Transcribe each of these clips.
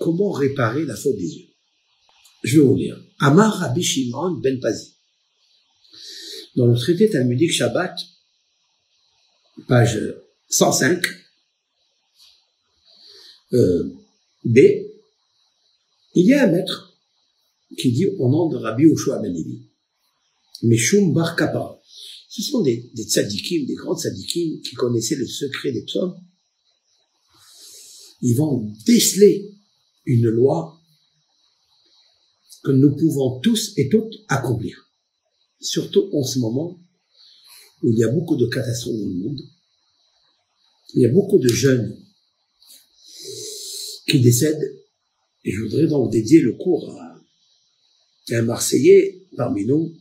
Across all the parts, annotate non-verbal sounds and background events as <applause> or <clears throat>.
comment réparer la faute des yeux. Je vais vous lire. Amar Rabbi Shimon ben Pazi. Dans le traité talmudique Shabbat, page 105, euh, B, il y a un maître qui dit au nom de Rabbi Oshua ben Levi, Meshum Bar Kappa. Ce sont des, des des grands tzadikim qui connaissaient le secret des psaumes. Ils vont déceler une loi que nous pouvons tous et toutes accomplir. Surtout en ce moment où il y a beaucoup de catastrophes dans le monde. Il y a beaucoup de jeunes qui décèdent. Et je voudrais donc dédier le cours à un Marseillais parmi nous,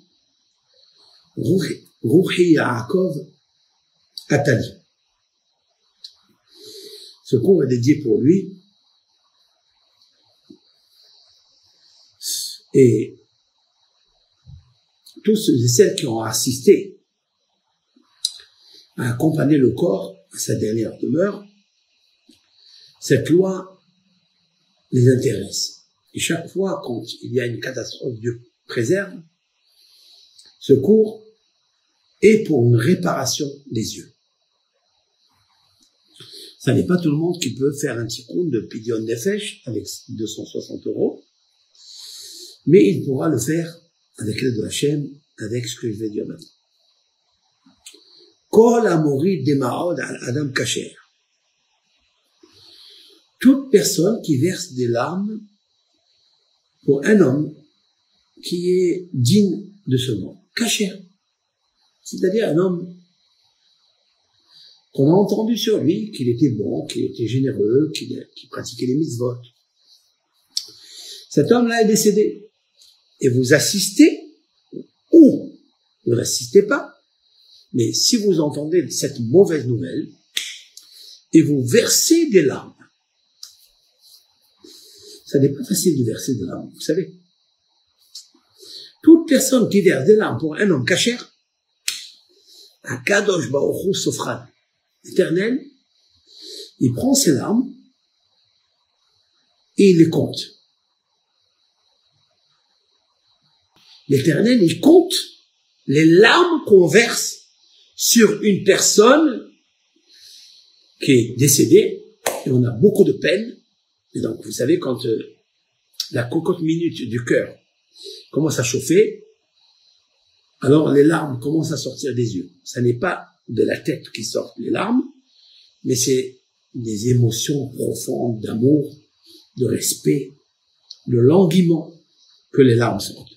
Rouhi Yaakov Atali. Ce cours est dédié pour lui. Et tous ceux et celles qui ont assisté à accompagner le corps à sa dernière demeure, cette loi les intéresse. Et chaque fois quand il y a une catastrophe, Dieu préserve, ce cours est pour une réparation des yeux. Ça n'est pas tout le monde qui peut faire un petit compte de Pidion Nefesh avec 260 euros, mais il pourra le faire avec l'aide de chaîne, avec ce que je vais dire maintenant. Adam. Toute personne qui verse des larmes pour un homme qui est digne de ce nom. Kacher. C'est-à-dire un homme qu'on a entendu sur lui qu'il était bon, qu'il était généreux, qu'il pratiquait les mitzvot. Cet homme-là est décédé. Et vous assistez, ou vous n'assistez pas, mais si vous entendez cette mauvaise nouvelle, et vous versez des larmes, ça n'est pas facile de verser des larmes, vous savez. Toute personne qui verse des larmes pour un homme cachère, un kadosh baoru sofran, éternel, il prend ses larmes et il les compte. L'éternel, il compte les larmes qu'on verse sur une personne qui est décédée, et on a beaucoup de peine. Et donc, vous savez, quand euh, la cocotte minute du cœur commence à chauffer, alors les larmes commencent à sortir des yeux. Ça n'est pas de la tête qui sortent les larmes, mais c'est des émotions profondes d'amour, de respect, de languiment que les larmes sortent.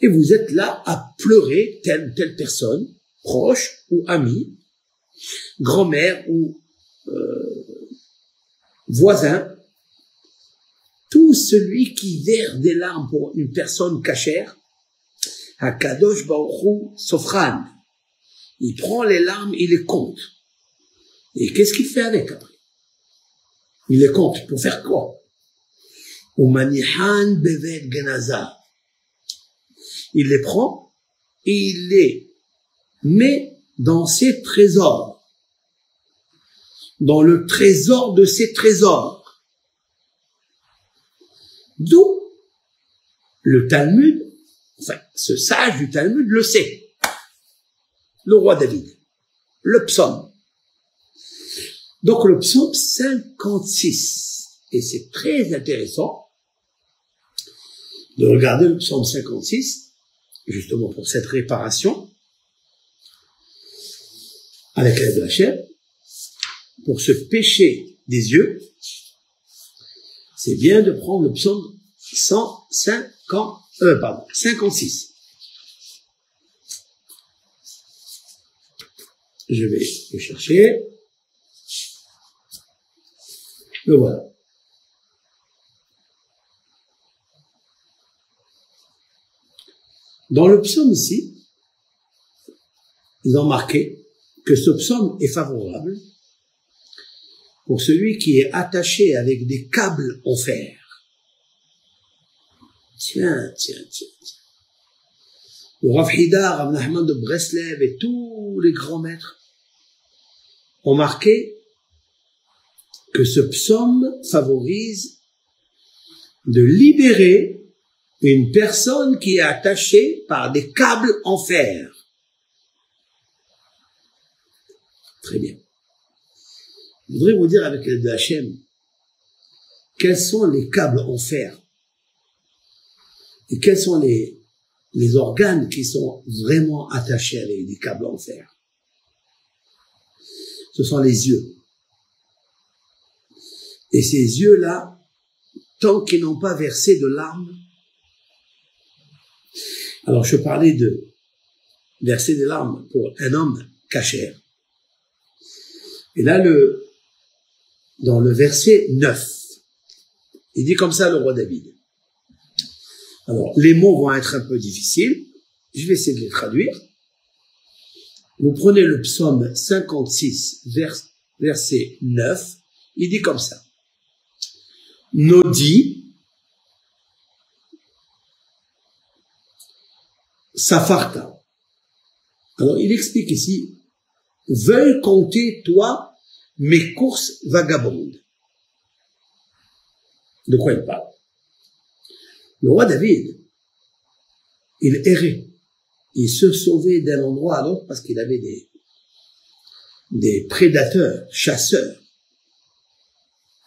Et vous êtes là à pleurer telle telle personne, proche ou amie, grand-mère ou euh, voisin, tout celui qui verse des larmes pour une personne cachère, Kadosh Baruch Sofran, il prend les larmes, il les compte. Et qu'est-ce qu'il fait avec après? Il les compte pour faire quoi? Bevet genaza. Il les prend et il les met dans ses trésors, dans le trésor de ses trésors. D'où le Talmud, enfin, ce sage du Talmud le sait le roi David, le psaume. Donc le psaume 56, et c'est très intéressant de regarder le psaume 56, justement pour cette réparation, avec l'aide de la chair, pour ce péché des yeux, c'est bien de prendre le psaume 150, euh, pardon, 56. Je vais le chercher. Le voilà. Dans le psaume ici, ils ont marqué que ce psaume est favorable pour celui qui est attaché avec des câbles en fer. Tiens, tiens, tiens, tiens. Le Rav Hidar, Rav Nahman de Breslev et tous les grands maîtres ont marqué que ce psaume favorise de libérer une personne qui est attachée par des câbles en fer. Très bien. Je voudrais vous dire avec l'aide de Hachem, quels sont les câbles en fer et quels sont les, les organes qui sont vraiment attachés à les câbles en fer. Ce sont les yeux. Et ces yeux-là, tant qu'ils n'ont pas versé de larmes, alors je parlais de verser des larmes pour un homme cachère. Et là, le, dans le verset 9, il dit comme ça le roi David. Alors, les mots vont être un peu difficiles. Je vais essayer de les traduire. Vous prenez le psaume 56, verset 9. Il dit comme ça. Safarta. Alors, il explique ici, veuille compter, toi, mes courses vagabondes. De quoi il parle? Le roi David, il errait. Il se sauvait d'un endroit à l'autre parce qu'il avait des, des prédateurs, chasseurs.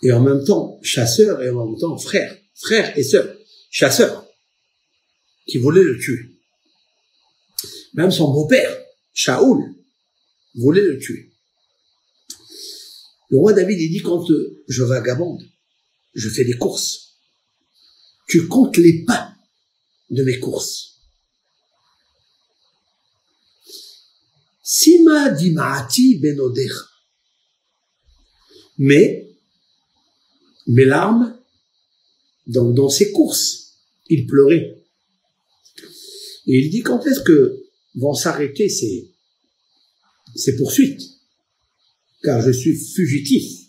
Et en même temps, chasseurs et en même temps frères, frères et sœurs, chasseurs, qui voulaient le tuer. Même son beau-père, Shaoul, voulait le tuer. Le roi David, il dit, quand je vagabonde, je fais des courses. Tu comptes les pas de mes courses. Sima dimati benodecha. Mais, mes larmes, donc dans ses courses, il pleurait. Et il dit quand est-ce que vont s'arrêter ces, poursuites Car je suis fugitif.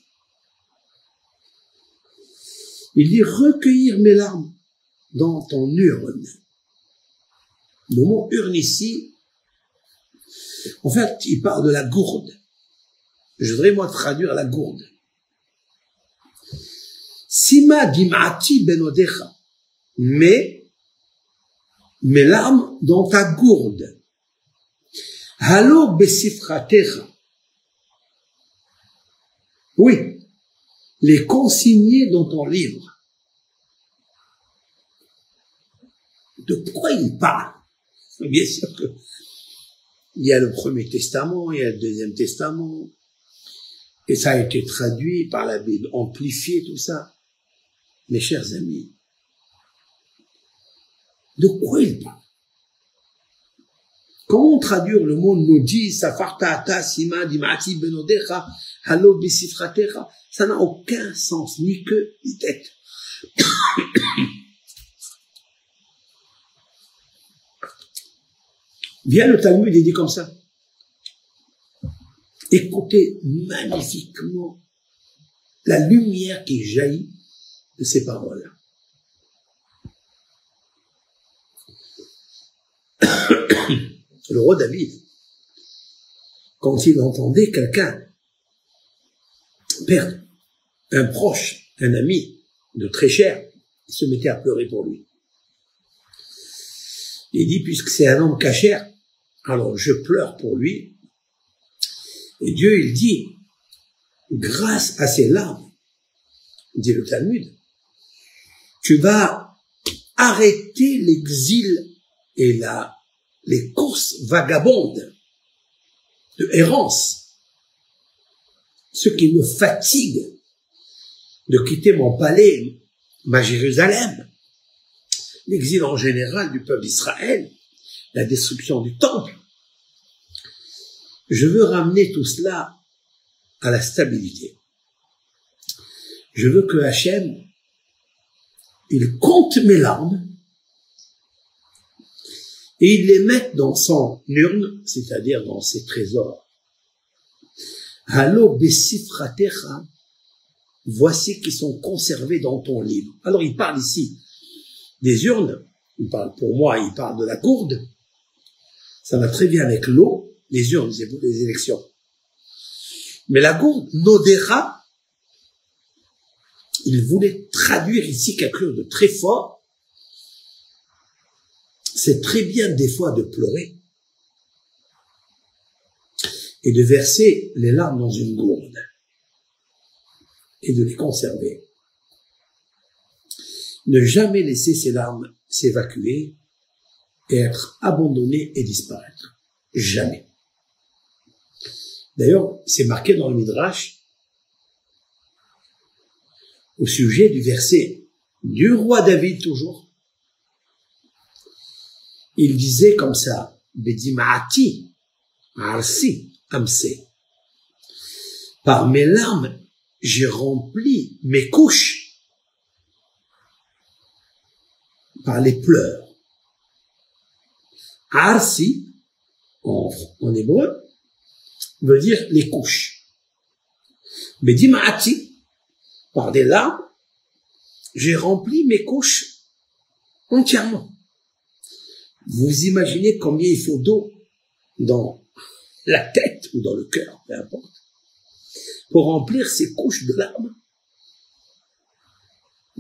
Il dit recueillir mes larmes dans ton urne. Le mot urne ici, en fait, il parle de la gourde. Je voudrais moi traduire la gourde. Sima dimati benodecha. Mais mes larmes dans ta gourde. Halo besifratecha. Oui, les consigner dans ton livre. De quoi il parle Bien sûr que il y a le premier testament, il y a le deuxième testament, et ça a été traduit par la Bible, amplifié tout ça. Mes chers amis, de quoi il parle Comment traduire le mot nodi, safarta sima dimati benodecha, halo bisifratecha ça n'a aucun sens, ni queue, ni tête. Viens le Talmud et dit comme ça. Écoutez magnifiquement la lumière qui jaillit de ces paroles. Le roi David, quand il entendait quelqu'un perdre un proche, un ami de très cher, il se mettait à pleurer pour lui. Il dit, puisque c'est un homme cachère, alors je pleure pour lui. Et Dieu, il dit, grâce à ces larmes, dit le Talmud, tu vas arrêter l'exil et la, les courses vagabondes de errance, ce qui me fatigue de quitter mon palais, ma Jérusalem, l'exil en général du peuple d'Israël, la destruction du temple. Je veux ramener tout cela à la stabilité. Je veux que Hachem, il compte mes larmes et il les mette dans son urne, c'est-à-dire dans ses trésors. Halo besifratecha voici qui sont conservés dans ton livre. Alors il parle ici des urnes, il parle pour moi, il parle de la gourde, ça va très bien avec l'eau, les urnes, c'est pour les élections. Mais la gourde, Nodera, il voulait traduire ici quelque chose de très fort. C'est très bien des fois de pleurer et de verser les larmes dans une gourde et de les conserver. Ne jamais laisser ces larmes s'évacuer et être abandonnées et disparaître. Jamais. D'ailleurs, c'est marqué dans le Midrash au sujet du verset du roi David toujours. Il disait comme ça, Bedimaati, Arsi, Amse. Par mes larmes, j'ai rempli mes couches. Par les pleurs. Arsi, en, hébreu, veut dire les couches. Bedimaati, par des larmes, j'ai rempli mes couches entièrement. Vous imaginez combien il faut d'eau dans la tête ou dans le cœur, peu importe, pour remplir ces couches de larmes.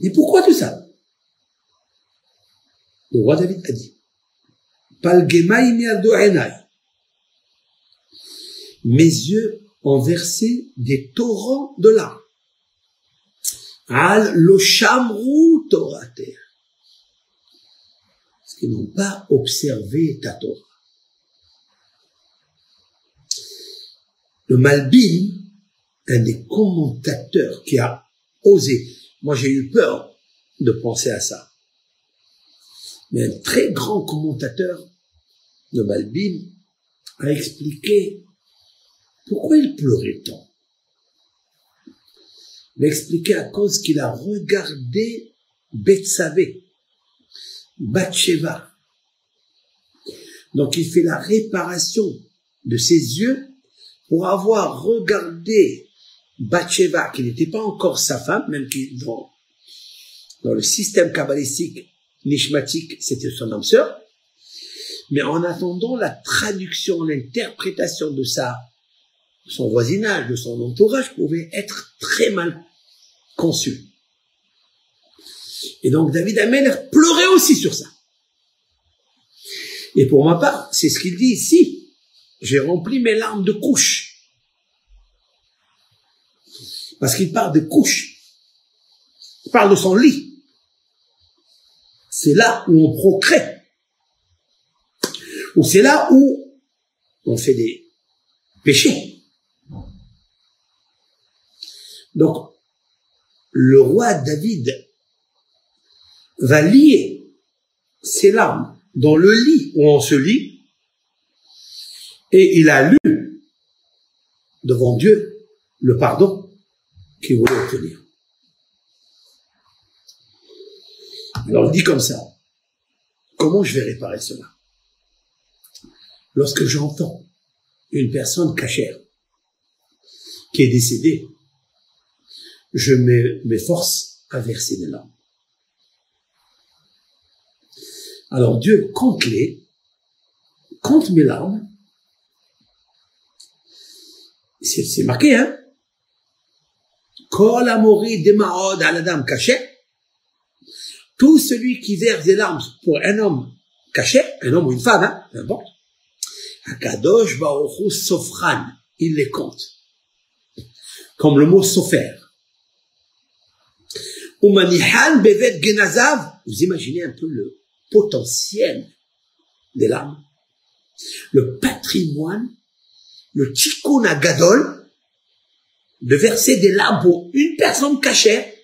Et pourquoi tout ça? Le roi David a dit, mes yeux ont versé des torrents de larmes. Al lo shamru. Parce qu'ils n'ont pas observé ta Torah. Le Malbim, un des commentateurs qui a osé, moi j'ai eu peur de penser à ça, mais un très grand commentateur de Malbim a expliqué pourquoi il pleurait tant. L'expliquer à cause qu'il a regardé Betsavé, Bathsheba. Donc il fait la réparation de ses yeux pour avoir regardé Bathsheba, qui n'était pas encore sa femme, même qui dans, dans le système kabbalistique, nishmatique, c'était son âme sœur. Mais en attendant la traduction, l'interprétation de sa son voisinage, de son entourage pouvait être très mal conçu. Et donc David Ameller pleurait aussi sur ça. Et pour ma part, c'est ce qu'il dit ici. J'ai rempli mes larmes de couches. Parce qu'il parle de couches. Il parle de son lit. C'est là où on procrée. Ou c'est là où on fait des péchés. Donc, le roi David va lier ses larmes dans le lit où on se lit, et il a lu devant Dieu le pardon qu'il voulait obtenir. Alors il dit comme ça, comment je vais réparer cela? Lorsque j'entends une personne cachère qui est décédée, je m'efforce à verser des larmes. Alors Dieu compte les, compte mes larmes. C'est marqué, hein? Tout celui qui verse des larmes pour un homme caché, un homme ou une femme, hein, peu importe. Akadosh Baruch Sofran, il les compte. Comme le mot sofer. Bevet Genazav, vous imaginez un peu le potentiel des larmes, le patrimoine, le tikkun de verser des larmes pour une personne cachée.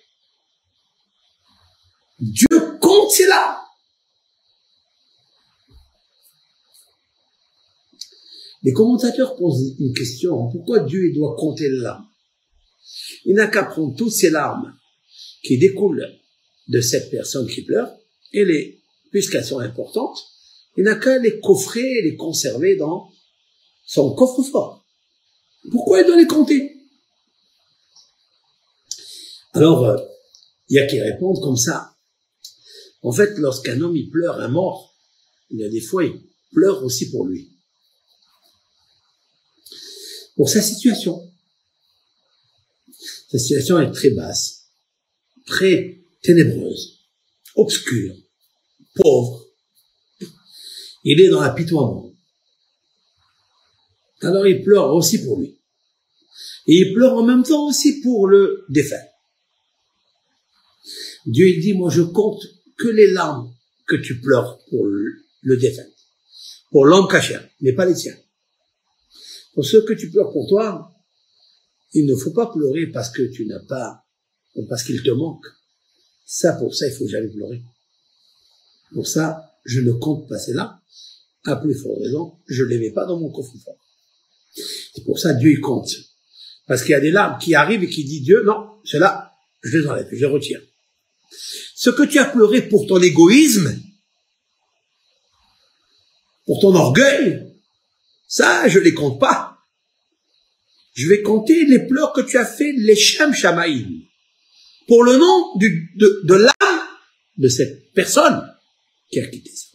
Dieu compte larmes. Les commentateurs posent une question. Pourquoi Dieu doit compter les larmes Il n'a qu'à prendre toutes ces larmes qui découlent de cette personne qui pleure, et les, puisqu'elles sont importantes, il n'a qu'à les coffrer et les conserver dans son coffre-fort. Pourquoi il doit les compter? Alors, euh, il y a qui répondent comme ça. En fait, lorsqu'un homme il pleure un mort, il y a des fois il pleure aussi pour lui. Pour sa situation. Sa situation est très basse très ténébreuse, obscure, pauvre. Il est dans l'apitoiement. Alors il pleure aussi pour lui. Et il pleure en même temps aussi pour le défunt. Dieu dit, moi je compte que les larmes que tu pleures pour le défunt, pour l'homme caché, mais pas les tiens. Pour ceux que tu pleures pour toi, il ne faut pas pleurer parce que tu n'as pas, ou parce qu'il te manque. Ça, pour ça, il faut jamais pleurer. Pour ça, je ne compte pas cela. À plus forte raison, je ne les mets pas dans mon coffre-fort. C'est pour ça, Dieu, il compte. Parce qu'il y a des larmes qui arrivent et qui disent, Dieu, non, cela, je les enlève, je les retire. Ce que tu as pleuré pour ton égoïsme, pour ton orgueil, ça, je les compte pas. Je vais compter les pleurs que tu as fait, les Shem Shamaïm, pour le nom de, de l'âme de cette personne qui a quitté ça.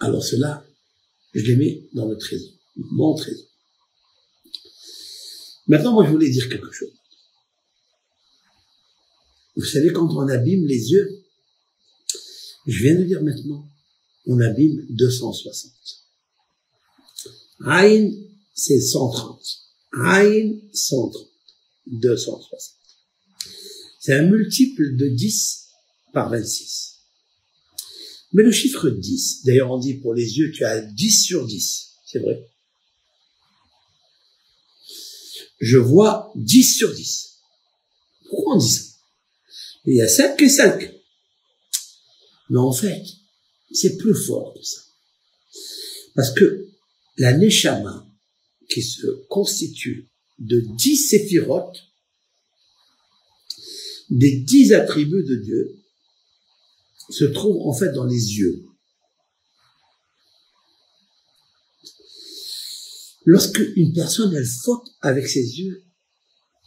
Alors cela, je les mets dans le trésor, mon trésor. Maintenant, moi, je voulais dire quelque chose. Vous savez, quand on abîme les yeux, je viens de dire maintenant, on abîme 260. Aïn, c'est 130. Aïn, 130. 260. C'est un multiple de 10 par 26. Mais le chiffre 10, d'ailleurs on dit pour les yeux, tu as 10 sur 10. C'est vrai. Je vois 10 sur 10. Pourquoi on dit ça? Il y a 5 que 5. Mais en fait, c'est plus fort que ça. Parce que la Neshama, qui se constitue de dix séphirotes, des dix attributs de Dieu, se trouve en fait dans les yeux. Lorsque une personne, elle faute avec ses yeux,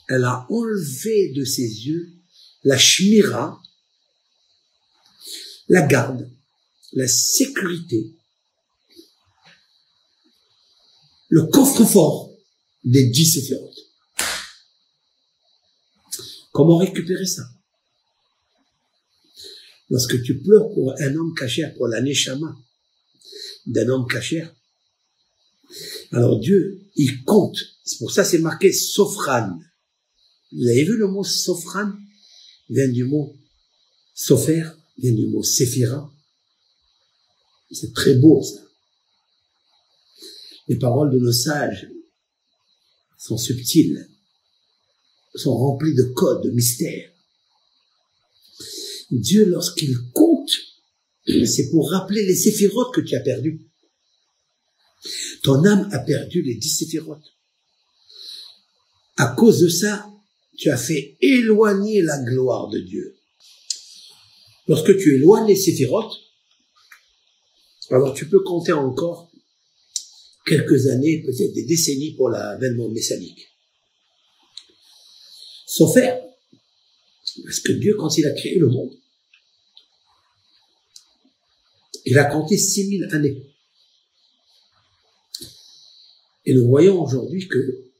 elle a enlevé de ses yeux la shmira, la garde, la sécurité, le coffre-fort des dix séphirotes. Comment récupérer ça? Lorsque tu pleures pour un homme caché, pour la neshama d'un homme caché, alors Dieu, il compte. C'est pour ça c'est marqué Sofran. Vous avez vu le mot Sofran vient du mot Sofer, vient du mot Séphira. C'est très beau ça. Les paroles de nos sages sont subtiles, sont remplies de codes, de mystères. Dieu, lorsqu'il compte, <clears throat> c'est pour rappeler les séphirotes que tu as perdus. Ton âme a perdu les dix séphirotes. À cause de ça, tu as fait éloigner la gloire de Dieu. Lorsque tu éloignes les séphirotes, alors tu peux compter encore quelques années, peut-être des décennies pour l'avènement messianique. Sauf faire. Parce que Dieu, quand il a créé le monde, il a compté 6000 années. Et nous voyons aujourd'hui que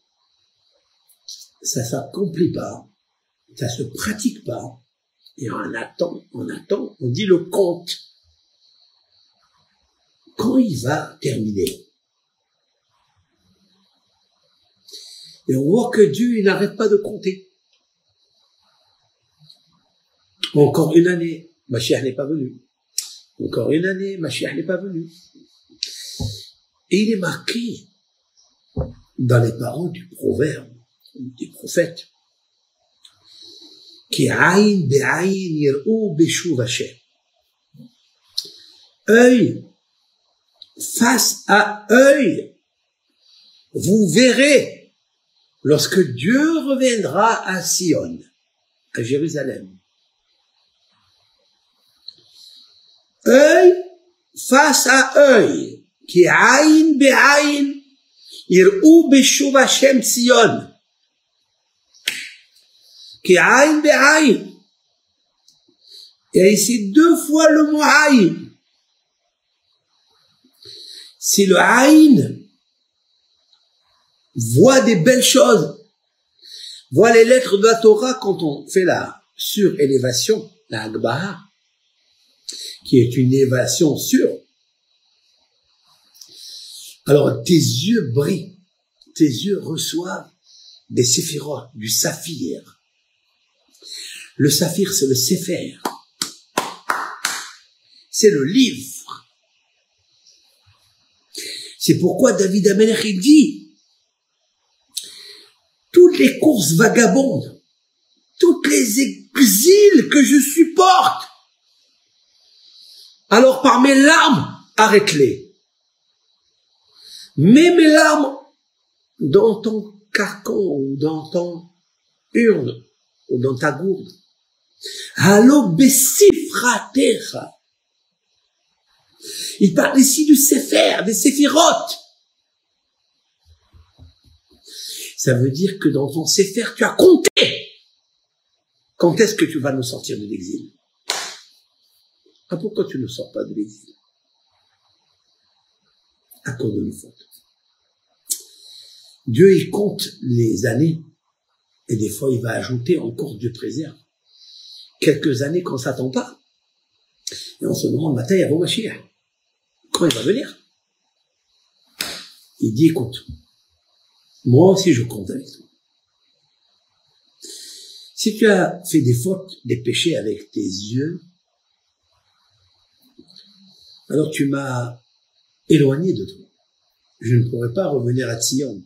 ça s'accomplit pas, ça se pratique pas, et on attend, on attend, on dit le compte. Quand il va terminer Et on voit que Dieu, il n'arrête pas de compter. Encore une année, ma chère n'est pas venue. Encore une année, ma chère n'est pas venue. Et il est marqué dans les paroles du proverbe, du prophète, qui aïn. Œil face à œil, vous verrez lorsque Dieu reviendra à Sion, à Jérusalem. Œil face à œil, qui aïn be'aïn, ir'ou beshuv Hashem Sion. Qui aïn be'aïn. A ici deux fois le mot aïn. Si le aïn voit des belles choses, voit les lettres de la Torah quand on fait la surélévation, la Agbaha, qui est une élévation sur. Alors tes yeux brillent, tes yeux reçoivent des séphirotes, du saphir. Le saphir, c'est le sépher. C'est le livre. C'est pourquoi David Amelech dit, toutes les courses vagabondes, toutes les exils que je supporte, alors par mes larmes, arrête-les. Mets mes larmes dans ton carcan ou dans ton urne ou dans ta gourde. Allo besifratecha. Il parle ici du Sefer, des séphirotes. Ça veut dire que dans ton Sefer, tu as compté. Quand est-ce que tu vas nous sortir de l'exil? Ah, Pourquoi tu ne sors pas de l'exil À cause de nos fautes. Dieu, il compte les années. Et des fois, il va ajouter encore Dieu préserve. Quelques années qu'on s'attend pas. Et on se demande, matin, il y a Quand il va venir? Il dit, écoute, moi aussi je compte avec toi. Si tu as fait des fautes, des péchés avec tes yeux, alors tu m'as éloigné de toi. Je ne pourrais pas revenir à Sion.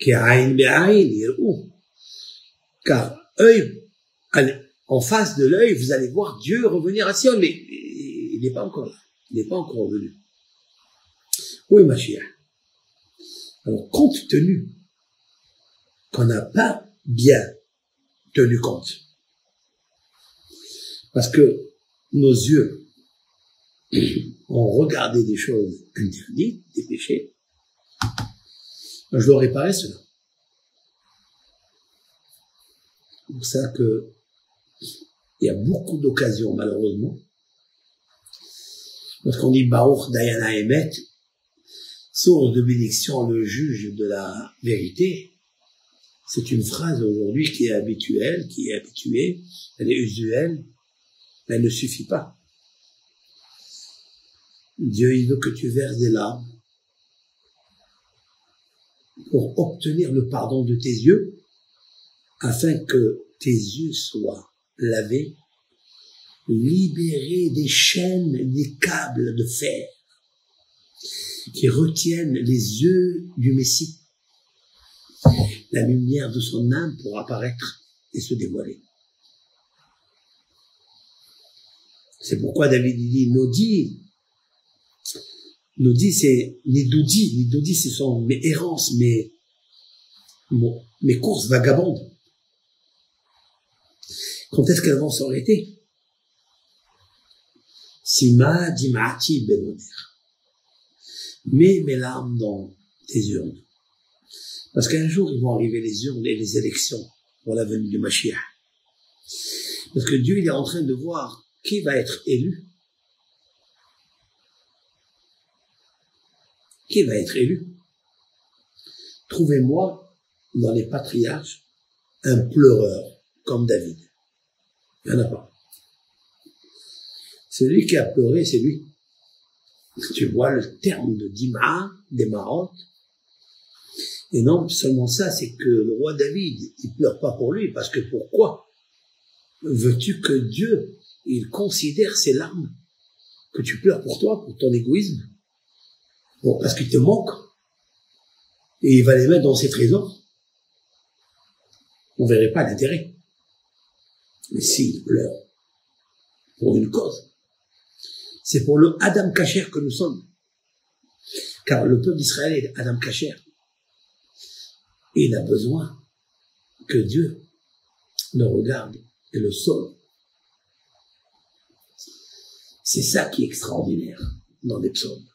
Car en face de l'œil, vous allez voir Dieu revenir à Sion, mais il n'est pas encore là. Il n'est pas encore revenu. Oui, ma chère. Alors, compte tenu qu'on n'a pas bien tenu compte, parce que nos yeux <clears throat> ont regardé des choses interdites, des péchés, je dois réparer cela. C'est pour ça que il y a beaucoup d'occasions, malheureusement. Lorsqu'on dit Baruch Dayana Emet, source de bénédiction, le juge de la vérité, c'est une phrase aujourd'hui qui est habituelle, qui est habituée, elle est usuelle, mais elle ne suffit pas. Dieu, il veut que tu verses des larmes pour obtenir le pardon de tes yeux, afin que tes yeux soient lavés, libérés des chaînes, des câbles de fer qui retiennent les yeux du Messie. La lumière de son âme pour apparaître et se dévoiler. C'est pourquoi David dit, Nodi, Nodi c'est Nidoudi, Nidoudi ce sont mes errances, mes, mes courses vagabondes. Quand est-ce qu'elles vont s'arrêter? Sima dimati benoner. Mets mes larmes dans tes urnes. Parce qu'un jour, ils vont arriver les urnes et les élections pour la venue du Mashiach. Parce que Dieu, il est en train de voir qui va être élu. Qui va être élu Trouvez-moi dans les patriarches un pleureur comme David. Il n'y en a pas. Celui qui a pleuré, c'est lui. Tu vois le terme de Dima, marottes. Et non seulement ça, c'est que le roi David, il pleure pas pour lui, parce que pourquoi veux-tu que Dieu, il considère ses larmes, que tu pleures pour toi, pour ton égoïsme, bon, parce qu'il te manque, et il va les mettre dans ses trésors. On verrait pas l'intérêt. Mais s'il pleure pour une cause, c'est pour le Adam Kacher que nous sommes. Car le peuple d'Israël est Adam Kacher. Il a besoin que Dieu le regarde et le sauve. C'est ça qui est extraordinaire dans les psaumes.